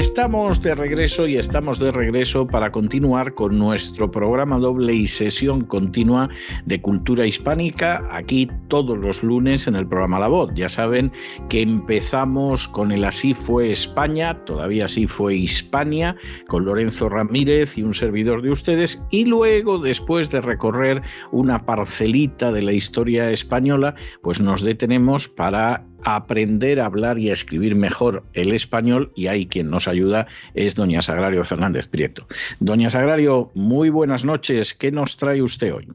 Estamos de regreso y estamos de regreso para continuar con nuestro programa doble y sesión continua de cultura hispánica aquí todos los lunes en el programa La Voz. Ya saben que empezamos con el Así fue España, todavía así fue Hispania, con Lorenzo Ramírez y un servidor de ustedes y luego después de recorrer una parcelita de la historia española, pues nos detenemos para aprender a hablar y a escribir mejor el español y ahí quien nos ayuda es doña Sagrario Fernández Prieto. Doña Sagrario, muy buenas noches. ¿Qué nos trae usted hoy?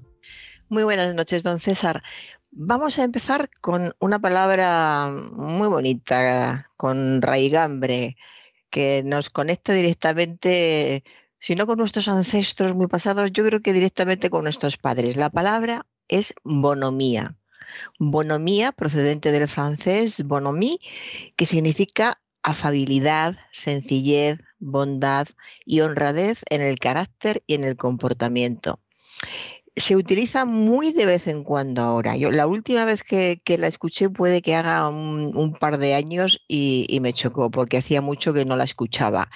Muy buenas noches, don César. Vamos a empezar con una palabra muy bonita, con raigambre, que nos conecta directamente, si no con nuestros ancestros muy pasados, yo creo que directamente con nuestros padres. La palabra es bonomía. Bonomía, procedente del francés bonhomie, que significa afabilidad, sencillez, bondad y honradez en el carácter y en el comportamiento se utiliza muy de vez en cuando ahora. Yo la última vez que, la escuché puede que haga un, par de años y, me chocó porque hacía mucho que no la escuchaba.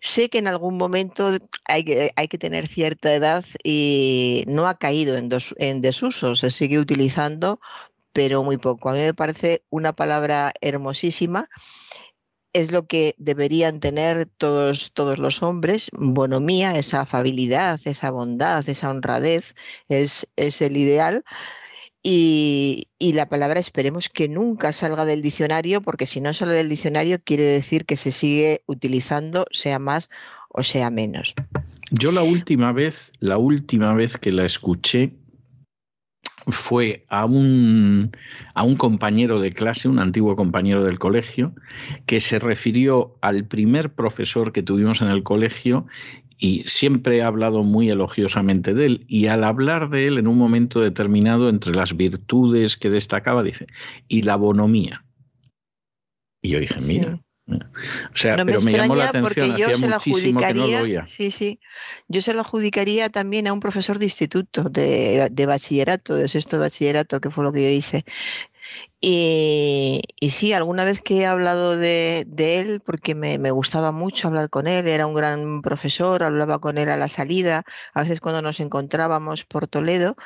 Sé que en algún momento hay que, tener cierta edad y no ha caído en, en desuso, se sigue utilizando, pero muy poco. A mí me parece una palabra hermosísima es lo que deberían tener todos, todos los hombres. Bonomía, esa afabilidad, esa bondad, esa honradez, es, es el ideal. Y, la palabra esperemos que nunca salga del diccionario, porque si no sale del diccionario quiere decir que se sigue utilizando, sea más o sea menos. Yo la última vez, la última vez que la escuché, fue a un, a un compañero de clase, un antiguo compañero del colegio, que se refirió al primer profesor que tuvimos en el colegio y siempre he hablado muy elogiosamente de él. Y al hablar de él en un momento determinado, entre las virtudes que destacaba, dice, y la bonomía. Y yo dije, mira, o sea, pero me llamó la atención, porque yo se la adjudicaría, sí, sí, yo se lo adjudicaría también a un profesor de instituto, de, bachillerato, de sexto bachillerato, que fue lo que yo hice. Y, sí, alguna vez que he hablado de, él, porque me, me, gustaba mucho hablar con él, era un gran profesor, hablaba con él a la salida, a veces cuando nos encontrábamos por Toledo,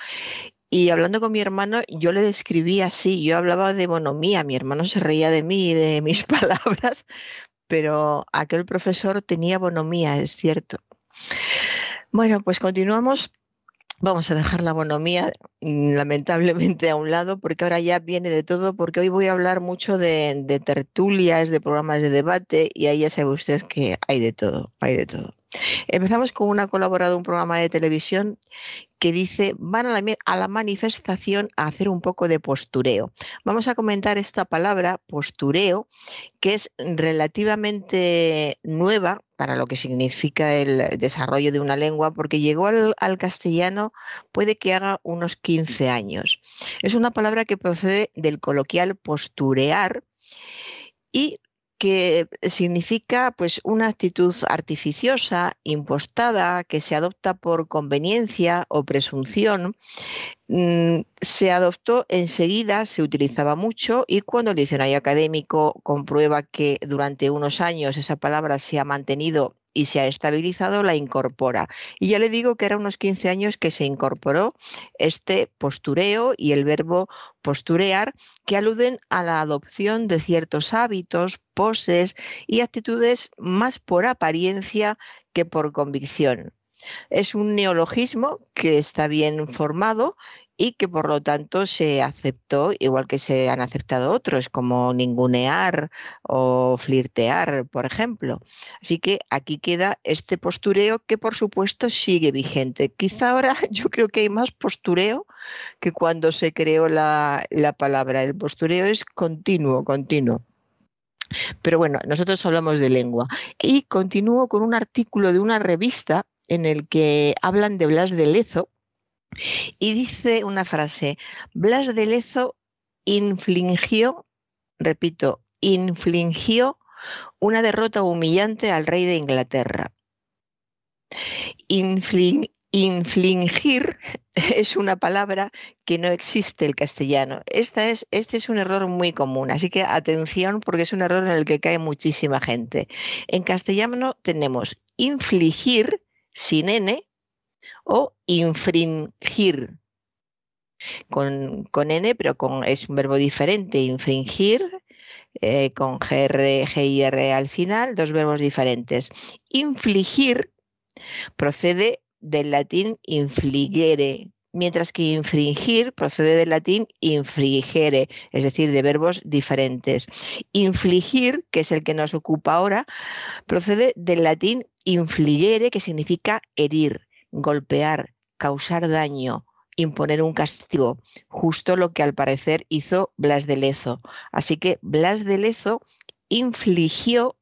y hablando con mi hermano, yo le describía así, yo hablaba de bonomía, mi hermano se reía de mí y de mis palabras, pero aquel profesor tenía bonomía, es cierto. Bueno, pues continuamos. Vamos a dejar la bonomía mm, lamentablemente a un lado porque ahora ya viene de todo, porque hoy voy a hablar mucho de, de tertulias, de programas de debate y ahí ya sabe usted que hay de todo, hay de todo. Empezamos con una colaborada de un programa de televisión que dice, van a la, manifestación a hacer un poco de postureo. Vamos a comentar esta palabra, postureo, que es relativamente nueva para lo que significa el desarrollo de una lengua, porque llegó al, al castellano puede que haga unos 15 años. Es una palabra que procede del coloquial posturear y que significa pues una actitud artificiosa, impostada, que se adopta por conveniencia o presunción, mm, se adoptó enseguida, se utilizaba mucho y cuando el diccionario académico comprueba que durante unos años esa palabra se ha mantenido y se ha estabilizado, la incorpora. Y ya le digo que era unos 15 años que se incorporó este postureo y el verbo posturear, que aluden a la adopción de ciertos hábitos, poses y actitudes más por apariencia que por convicción. Es un neologismo que está bien formado y que por lo tanto se aceptó igual que se han aceptado otros, como ningunear o flirtear, por ejemplo. Así que aquí queda este postureo que por supuesto sigue vigente. Quizá ahora yo creo que hay más postureo que cuando se creó la, la palabra. El postureo es continuo, continuo. Pero bueno, nosotros hablamos de lengua. Y continúo con un artículo de una revista en el que hablan de Blas de Lezo, y dice una frase, Blas de Lezo infligió, repito, infligió una derrota humillante al rey de Inglaterra. infligir es una palabra que no existe el castellano. Esta es, este es un error muy común, así que atención porque es un error en el que cae muchísima gente. En castellano tenemos infligir sin n o infringir. Con, con N, pero con, es un verbo diferente. Infringir, eh, con GR, GIR al final, dos verbos diferentes. Infligir procede del latín infligere, mientras que infringir procede del latín infligere, es decir, de verbos diferentes. Infligir, que es el que nos ocupa ahora, procede del latín infligere, que significa herir golpear, causar daño, imponer un castigo, justo lo que al parecer hizo Blas de Lezo. Así que Blas de Lezo infligió,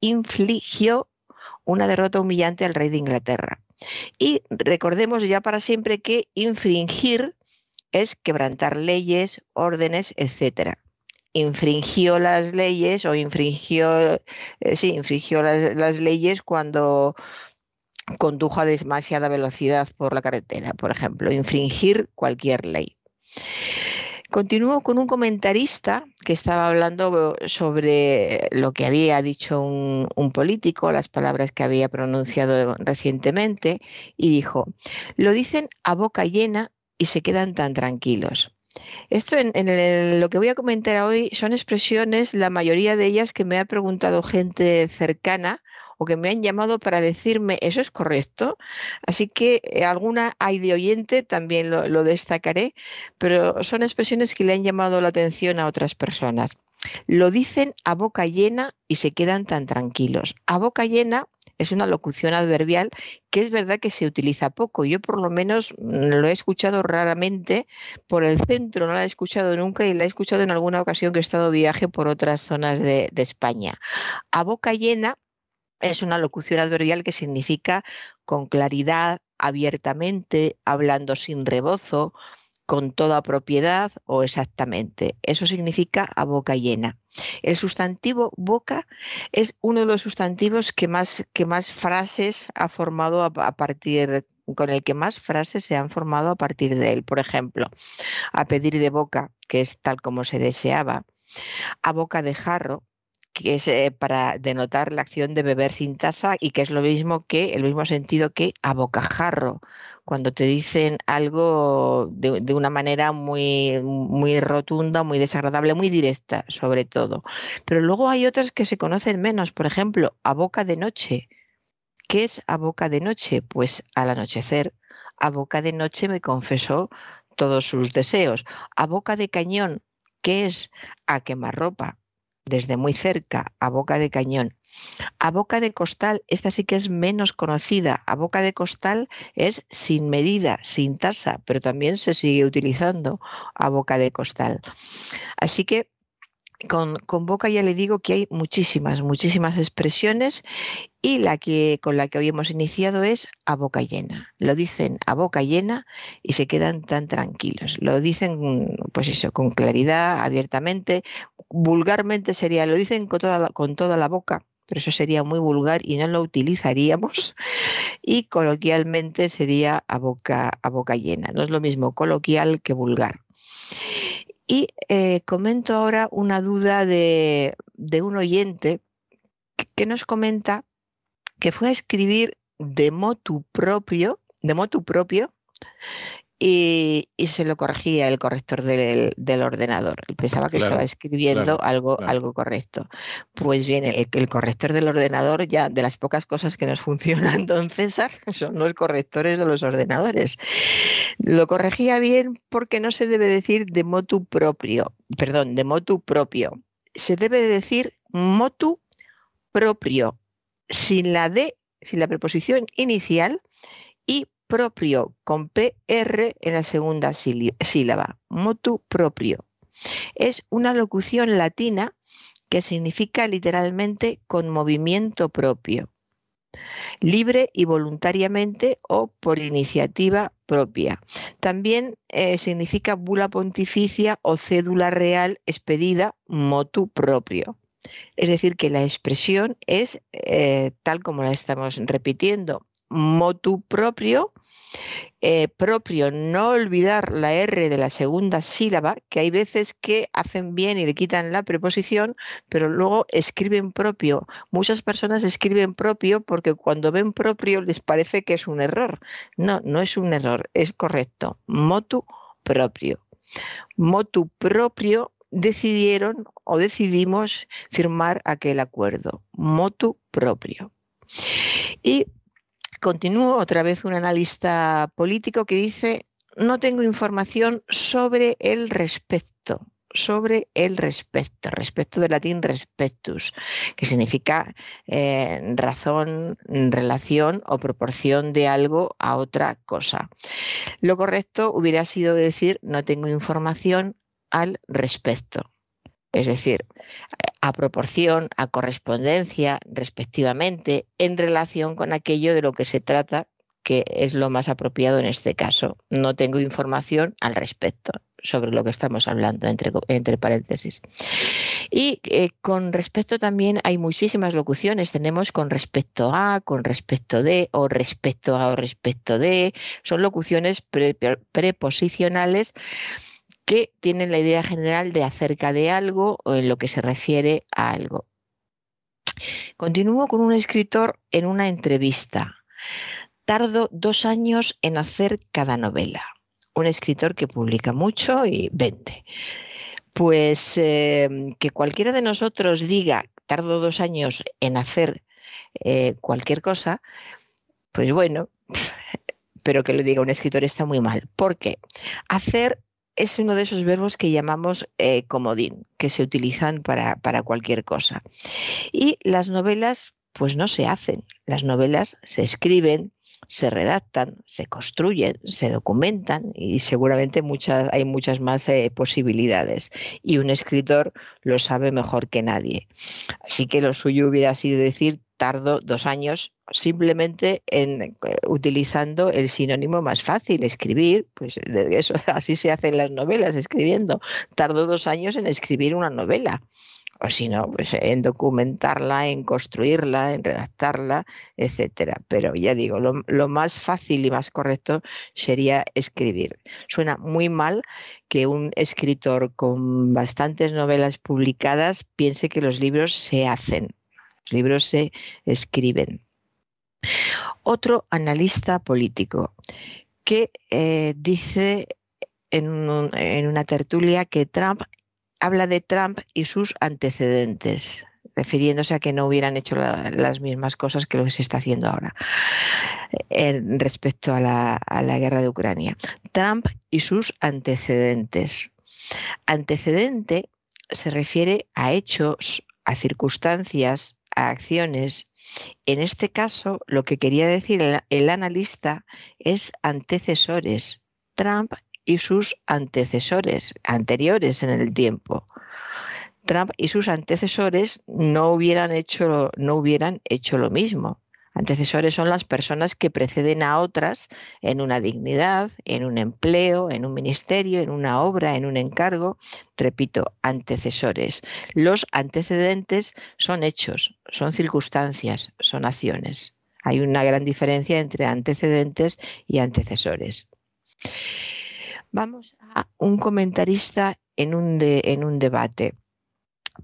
infligió una derrota humillante al rey de Inglaterra. Y recordemos ya para siempre que infringir es quebrantar leyes, órdenes, etc. Infringió las leyes o infringió, eh, sí, infringió las leyes cuando condujo a demasiada velocidad por la carretera, por ejemplo, infringir cualquier ley. Continúo con un comentarista que estaba hablando sobre lo que había dicho un, político, las palabras que había pronunciado recientemente, y dijo, lo dicen a boca llena y se quedan tan tranquilos. Esto en, lo que voy a comentar hoy son expresiones, la mayoría de ellas que me ha preguntado gente cercana o que me han llamado para decirme eso es correcto. Así que eh, alguna hay de oyente, también lo, destacaré, pero son expresiones que le han llamado la atención a otras personas. Lo dicen a boca llena y se quedan tan tranquilos. A boca llena es una locución adverbial que es verdad que se utiliza poco. Yo por lo menos lo he escuchado raramente por el centro, no la he escuchado nunca y la he escuchado en alguna ocasión que he estado viaje por otras zonas de España. A boca llena es una locución adverbial que significa con claridad, abiertamente, hablando sin rebozo, con toda propiedad o exactamente. Eso significa a boca llena. El sustantivo boca es uno de los sustantivos que más, frases ha formado a, partir con el que más frases se han formado a partir de él. Por ejemplo, a pedir de boca, que es tal como se deseaba, a boca de jarro, que es eh, para denotar la acción de beber sin taza y que es lo mismo que, el mismo sentido que a bocajarro, cuando te dicen algo de, de, una manera muy, muy rotunda, muy desagradable, muy directa, sobre todo. Pero luego hay otras que se conocen menos, por ejemplo, a boca de noche. ¿Qué es a boca de noche? Pues al anochecer, a boca de noche me confesó todos sus deseos. A boca de cañón, ¿qué es? A quemar ropa desde muy cerca, a boca de cañón. A boca de costal, esta sí que es menos conocida. A boca de costal es sin medida, sin tasa, pero también se sigue utilizando a boca de costal. Así que con, boca ya le digo que hay muchísimas, muchísimas expresiones y la que con la que hoy hemos iniciado es a boca llena. Lo dicen a boca llena y se quedan tan tranquilos. Lo dicen, pues eso, con claridad, abiertamente. Vulgarmente sería, lo dicen con toda la, con toda la boca, pero eso sería muy vulgar y no lo utilizaríamos. Y coloquialmente sería a boca, a boca llena. No es lo mismo coloquial que vulgar. Y eh, comento ahora una duda de, un oyente que nos comenta que fue a escribir de motu propio, de motu propio, y, se lo corregía el corrector del, ordenador. Pensaba que estaba escribiendo algo, algo correcto. Pues bien, el, corrector del ordenador, ya de las pocas cosas que nos funcionan, don César, son los correctores de los ordenadores. Lo corregía bien porque no se debe decir de motu propio, perdón, de motu propio. Se debe decir motu propio, sin la D, sin la preposición inicial y propio con PR en la segunda sílaba, motu propio. Es una locución latina que significa literalmente con movimiento propio, libre y voluntariamente o por iniciativa propia. También eh, significa bula pontificia o cédula real expedida motu propio. Es decir, que la expresión es eh, tal como la estamos repitiendo, motu propio, eh, propio, no olvidar la R de la segunda sílaba, que hay veces que hacen bien y le quitan la preposición, pero luego escriben propio. Muchas personas escriben propio porque cuando ven propio les parece que es un error. No, no es un error, es correcto. Motu propio. Motu propio decidieron o decidimos firmar aquel acuerdo. Motu propio. Y Continúo otra vez un analista político que dice, no tengo información sobre el respecto sobre el respecto, respecto del latín respectus, que significa eh, razón, relación o proporción de algo a otra cosa. Lo correcto hubiera sido decir no tengo información al respecto. Es decir, a proporción, a correspondencia, respectivamente, en relación con aquello de lo que se trata, que es lo más apropiado en este caso. No tengo información al respecto sobre lo que estamos hablando, entre, entre paréntesis. Y eh, con respecto también hay muchísimas locuciones. Tenemos con respecto a, con respecto de, o respecto a, o respecto de. Son locuciones preposicionales que tienen la idea general de acerca de algo o en lo que se refiere a algo. Continúo con un escritor en una entrevista. Tardo dos años en hacer cada novela. Un escritor que publica mucho y vende. Pues eh, que cualquiera de nosotros diga, tardo dos años en hacer eh, cualquier cosa, pues bueno, pero que lo diga un escritor está muy mal. ¿Por qué? Hacer es uno de esos verbos que llamamos eh, comodín, que se utilizan para, para cualquier cosa. Y las novelas, pues no se hacen. Las novelas se escriben, se redactan, se construyen, se documentan y seguramente muchas, hay muchas más eh, posibilidades. Y un escritor lo sabe mejor que nadie. Así que lo suyo hubiera sido decir tardo dos años simplemente en eh, utilizando el sinónimo más fácil, escribir, pues eso así se hacen las novelas, escribiendo. Tardo dos años en escribir una novela o si no, pues en documentarla, en construirla, en redactarla, etcétera. Pero ya digo, lo, lo, más fácil y más correcto sería escribir. Suena muy mal que un escritor con bastantes novelas publicadas piense que los libros se hacen libros se escriben. Otro analista político que eh, dice en, una tertulia que Trump habla de Trump y sus antecedentes, refiriéndose a que no hubieran hecho las mismas cosas que lo que se está haciendo ahora respecto a la, a la guerra de Ucrania. Trump y sus antecedentes. Antecedente se refiere a hechos, a circunstancias, acciones. En este caso, lo que quería decir el, analista es antecesores, Trump y sus antecesores anteriores en el tiempo. Trump y sus antecesores no hubieran hecho, no hubieran hecho lo mismo. Antecesores son las personas que preceden a otras en una dignidad, en un empleo, en un ministerio, en una obra, en un encargo. Repito, antecesores. Los antecedentes son hechos, son circunstancias, son acciones. Hay una gran diferencia entre antecedentes y antecesores. Vamos a un comentarista en un, debate.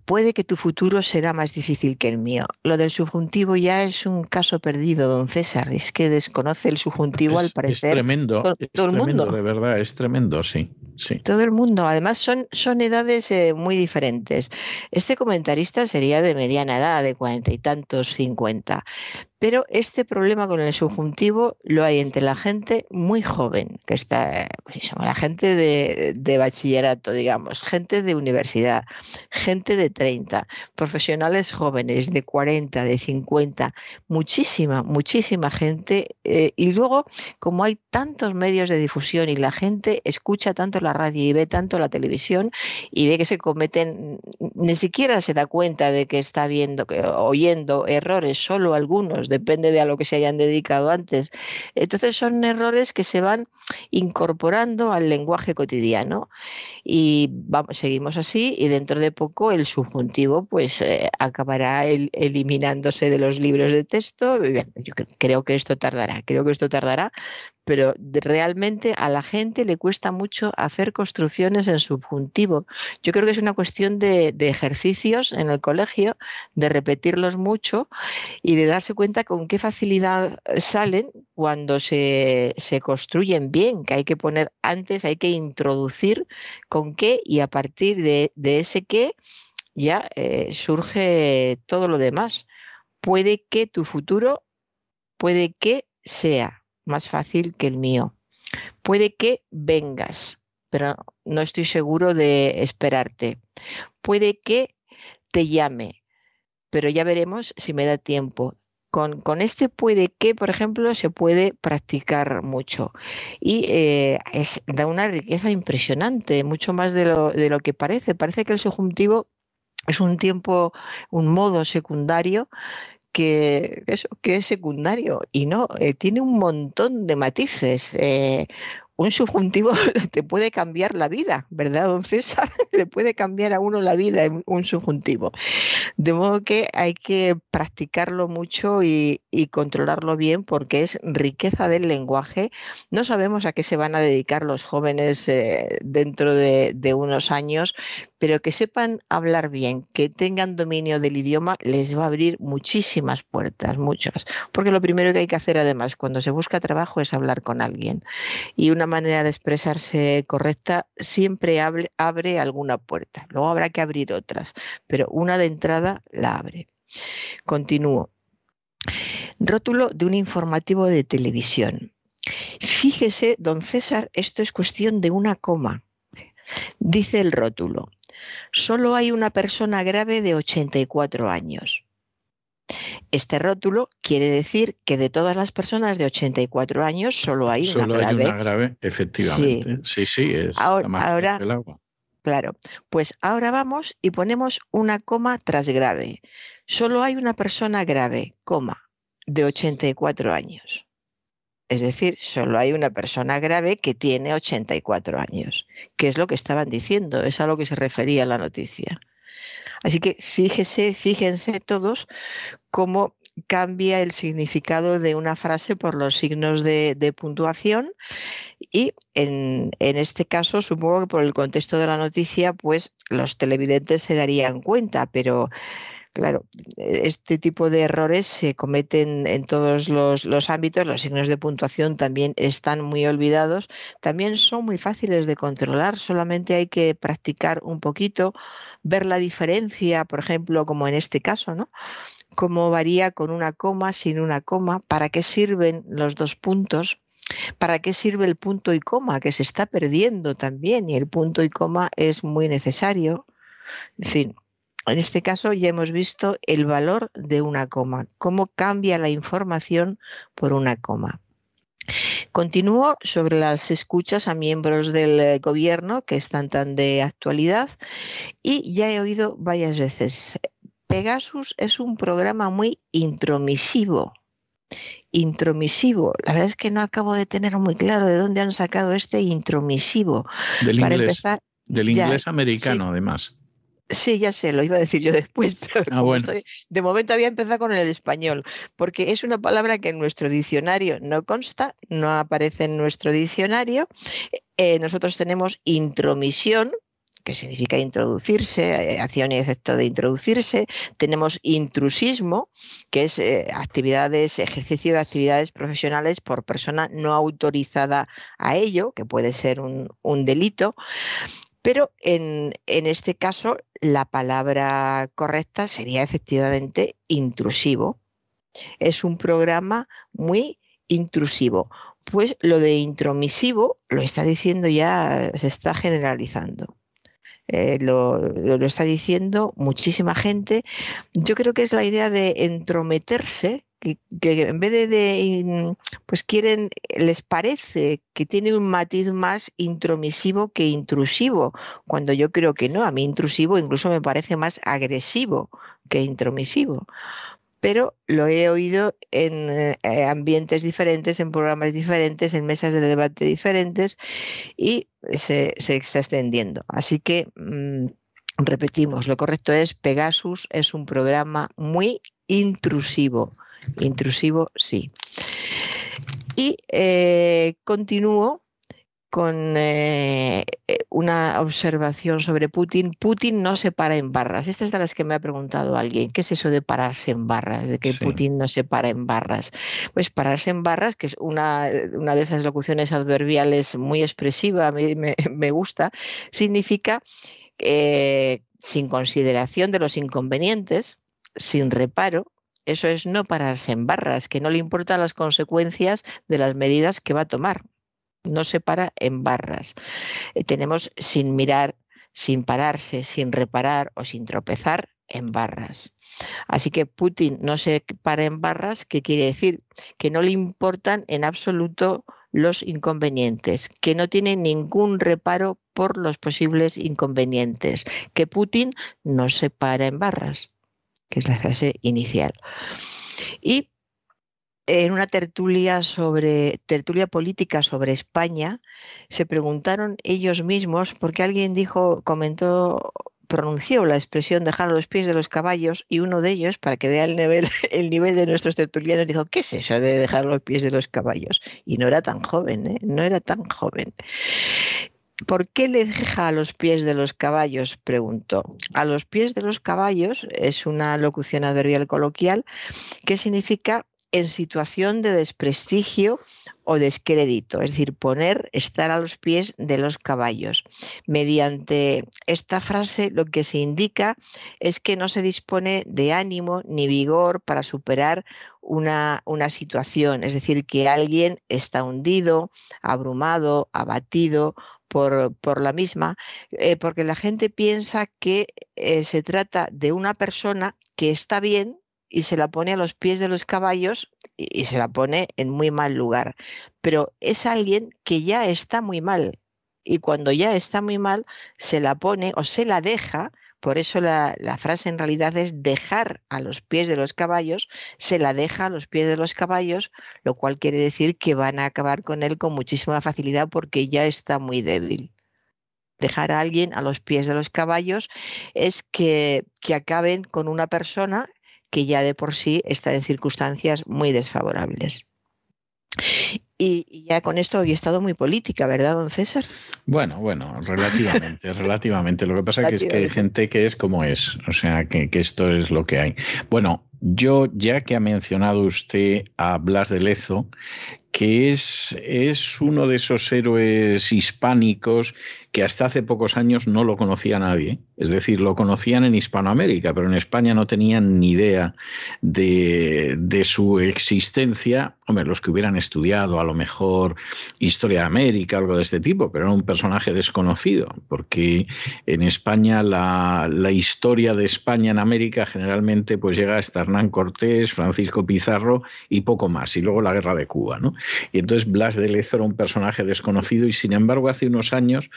Puede que tu futuro será más difícil que el mío. Lo del subjuntivo ya es un caso perdido, don César. Es que desconoce el subjuntivo al parecer. Es tremendo, todo, es el mundo. de verdad, es tremendo, sí, sí. Todo el mundo. Además, son, son edades eh, muy diferentes. Este comentarista sería de mediana edad, de cuarenta y tantos, cincuenta. Pero este problema con el subjuntivo lo hay entre la gente muy joven, que está, pues la gente de, de, bachillerato, digamos, gente de universidad, gente de 30, profesionales jóvenes de 40, de 50, muchísima, muchísima gente. Eh, y luego, como hay tantos medios de difusión y la gente escucha tanto la radio y ve tanto la televisión y ve que se cometen, ni siquiera se da cuenta de que está viendo, que, oyendo errores, solo algunos depende de a lo que se hayan dedicado antes. Entonces son errores que se van incorporando al lenguaje cotidiano y vamos, seguimos así y dentro de poco el subjuntivo pues eh, acabará eliminándose de los libros de texto. Yo creo que esto tardará, creo que esto tardará, pero realmente a la gente le cuesta mucho hacer construcciones en subjuntivo. Yo creo que es una cuestión de, ejercicios en el colegio, de repetirlos mucho y de darse cuenta con qué facilidad salen cuando se, construyen bien, que hay que poner antes, hay que introducir con qué y a partir de, ese qué ya eh, surge todo lo demás. Puede que tu futuro, puede que sea más fácil que el mío. Puede que vengas, pero no estoy seguro de esperarte. Puede que te llame, pero ya veremos si me da tiempo. Con, con, este puede que, por ejemplo, se puede practicar mucho y eh, es, da una riqueza impresionante, mucho más de lo, de lo que parece. Parece que el subjuntivo es un tiempo, un modo secundario que, eso, que es secundario y no, eh, tiene un montón de matices. Eh, un subjuntivo te puede cambiar la vida, ¿verdad, don César? Le puede cambiar a uno la vida un subjuntivo. De modo que hay que practicarlo mucho y, controlarlo bien porque es riqueza del lenguaje. No sabemos a qué se van a dedicar los jóvenes eh, dentro de, de unos años, pero que sepan hablar bien, que tengan dominio del idioma, les va a abrir muchísimas puertas, muchas. Porque lo primero que hay que hacer además cuando se busca trabajo es hablar con alguien. Y una manera de expresarse correcta siempre abre, alguna puerta. Luego habrá que abrir otras, pero una de entrada la abre. Continúo. Rótulo de un informativo de televisión. Fíjese, don César, esto es cuestión de una coma. Dice el rótulo, solo hay una persona grave de 84 años. Este rótulo quiere decir que de todas las personas de 84 años solo hay una grave. Solo hay una grave, efectivamente. Sí, sí, es ahora, ahora Claro, pues ahora vamos y ponemos una coma tras grave. Solo hay una persona grave, coma, de 84 años. Es decir, solo hay una persona grave que tiene 84 años, que es lo que estaban diciendo, es a lo que se refería la noticia. Así que fíjese, fíjense todos cómo cambia el significado de una frase por los signos de, puntuación y en, en, este caso supongo que por el contexto de la noticia pues los televidentes se darían cuenta, pero Claro, este tipo de errores se cometen en todos los, ámbitos, los signos de puntuación también están muy olvidados, también son muy fáciles de controlar, solamente hay que practicar un poquito, ver la diferencia, por ejemplo, como en este caso, ¿no? Cómo varía con una coma, sin una coma, para qué sirven los dos puntos, ¿Para qué sirve el punto y coma? Que se está perdiendo también y el punto y coma es muy necesario. En fin, en este caso ya hemos visto el valor de una coma, cómo cambia la información por una coma. Continúo sobre las escuchas a miembros del eh, gobierno que están tan de actualidad y ya he oído varias veces, Pegasus es un programa muy intromisivo. Intromisivo. La verdad es que no acabo de tener muy claro de dónde han sacado este intromisivo. Del inglés, del inglés americano, además. Sí, ya sé, lo iba a decir yo después, pero ah, de momento había empezado con el español, porque es una palabra que en nuestro diccionario no consta, no aparece en nuestro diccionario. Eh, nosotros tenemos intromisión, que significa introducirse, acción y efecto de introducirse. Tenemos intrusismo, que es actividades, ejercicio de actividades profesionales por persona no autorizada a ello, que puede ser un, un delito. Pero en, este caso la palabra correcta sería efectivamente intrusivo. Es un programa muy intrusivo. Pues lo de intromisivo lo está diciendo ya, se está generalizando. Eh, lo, lo, está diciendo muchísima gente. Yo creo que es la idea de entrometerse que, en vez de, pues quieren, les parece que tiene un matiz más intromisivo que intrusivo, cuando yo creo que no, a mí intrusivo incluso me parece más agresivo que intromisivo. Pero lo he oído en eh, ambientes diferentes, en programas diferentes, en mesas de debate diferentes y se, está extendiendo. Así que mm, repetimos, lo correcto es Pegasus es un programa muy intrusivo Intrusivo, sí. Y eh, continúo con eh, una observación sobre Putin. Putin no se para en barras. Esta es de las que me ha preguntado alguien. ¿Qué es eso de pararse en barras? De que Putin no se para en barras. Pues pararse en barras, que es una, una de esas locuciones adverbiales muy expresiva, a mí me, gusta, significa eh, sin consideración de los inconvenientes, sin reparo, eso es no pararse en barras, que no le importan las consecuencias de las medidas que va a tomar. No se para en barras. Eh, tenemos sin mirar, sin pararse, sin reparar o sin tropezar en barras. Así que Putin no se para en barras, ¿qué quiere decir? Que no le importan en absoluto los inconvenientes, que no tiene ningún reparo por los posibles inconvenientes, que Putin no se para en barras que es la frase inicial. Y en una tertulia sobre tertulia política sobre España se preguntaron ellos mismos porque alguien dijo comentó pronunció la expresión dejar los pies de los caballos y uno de ellos para que vea el nivel el nivel de nuestros tertulianos dijo qué es eso de dejar los pies de los caballos y no era tan joven ¿eh? no era tan joven ¿Por qué le deja a los pies de los caballos? Preguntó. A los pies de los caballos es una locución adverbial coloquial que significa en situación de desprestigio o descrédito, es decir, poner, estar a los pies de los caballos. Mediante esta frase lo que se indica es que no se dispone de ánimo ni vigor para superar una, una situación, es decir, que alguien está hundido, abrumado, abatido por, la misma, eh, porque la gente piensa que eh, se trata de una persona que está bien y se la pone a los pies de los caballos y se la pone en muy mal lugar. Pero es alguien que ya está muy mal y cuando ya está muy mal se la pone o se la deja por eso la, frase en realidad es dejar a los pies de los caballos, se la deja a los pies de los caballos, lo cual quiere decir que van a acabar con él con muchísima facilidad porque ya está muy débil. Dejar a alguien a los pies de los caballos es que, que acaben con una persona que ya de por sí está en circunstancias muy desfavorables. Y, ya con esto había estado muy política, ¿verdad, don César? Bueno, bueno, relativamente, relativamente. Lo que pasa es que hay gente que es como es, o sea, que, que, esto es lo que hay. Bueno, yo, ya que ha mencionado usted a Blas de Lezo, que es, es uno de esos héroes hispánicos que hasta hace pocos años no lo conocía nadie. Es decir, lo conocían en Hispanoamérica, pero en España no tenían ni idea de, de, su existencia. Hombre, los que hubieran estudiado a lo mejor historia de América, algo de este tipo, pero era un personaje desconocido, porque en España la, la historia de España en América generalmente pues llega hasta Cortés, Francisco Pizarro y poco más, y luego la guerra de Cuba. ¿no? Y entonces Blas de Lezo era un personaje desconocido y sin embargo hace unos años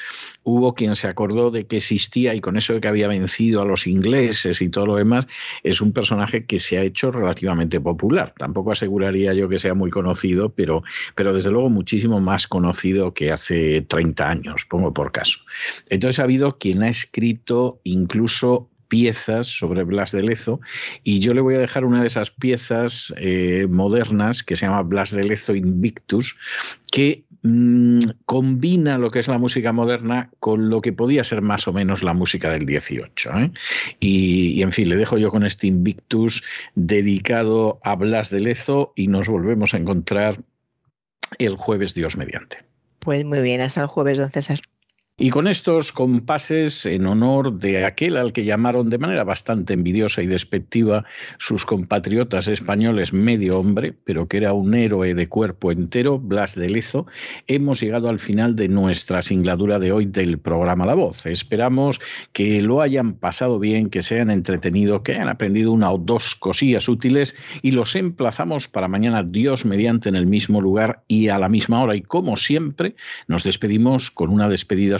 hubo quien se acordó de que existía y con eso de que había vencido a los ingleses y todo lo demás, es un personaje que se ha hecho relativamente popular. Tampoco aseguraría yo que sea muy conocido, pero, pero desde luego muchísimo más conocido que hace 30 años, pongo por caso. Entonces ha habido quien ha escrito incluso piezas sobre Blas de Lezo y yo le voy a dejar una de esas piezas eh, modernas que se llama Blas de Lezo Invictus, que mm, combina lo que es la música moderna con lo que podía ser más o menos la música del 18. ¿eh? Y, y, en fin, le dejo yo con este Invictus dedicado a Blas de Lezo y nos volvemos a encontrar el jueves Dios mediante. Pues muy bien, hasta el jueves, don César. Y con estos compases en honor de aquel al que llamaron de manera bastante envidiosa y despectiva sus compatriotas españoles medio hombre, pero que era un héroe de cuerpo entero, Blas de Lezo, hemos llegado al final de nuestra singladura de hoy del programa La Voz. Esperamos que lo hayan pasado bien, que se hayan entretenido, que hayan aprendido una o dos cosillas útiles y los emplazamos para mañana Dios mediante en el mismo lugar y a la misma hora. Y como siempre, nos despedimos con una despedida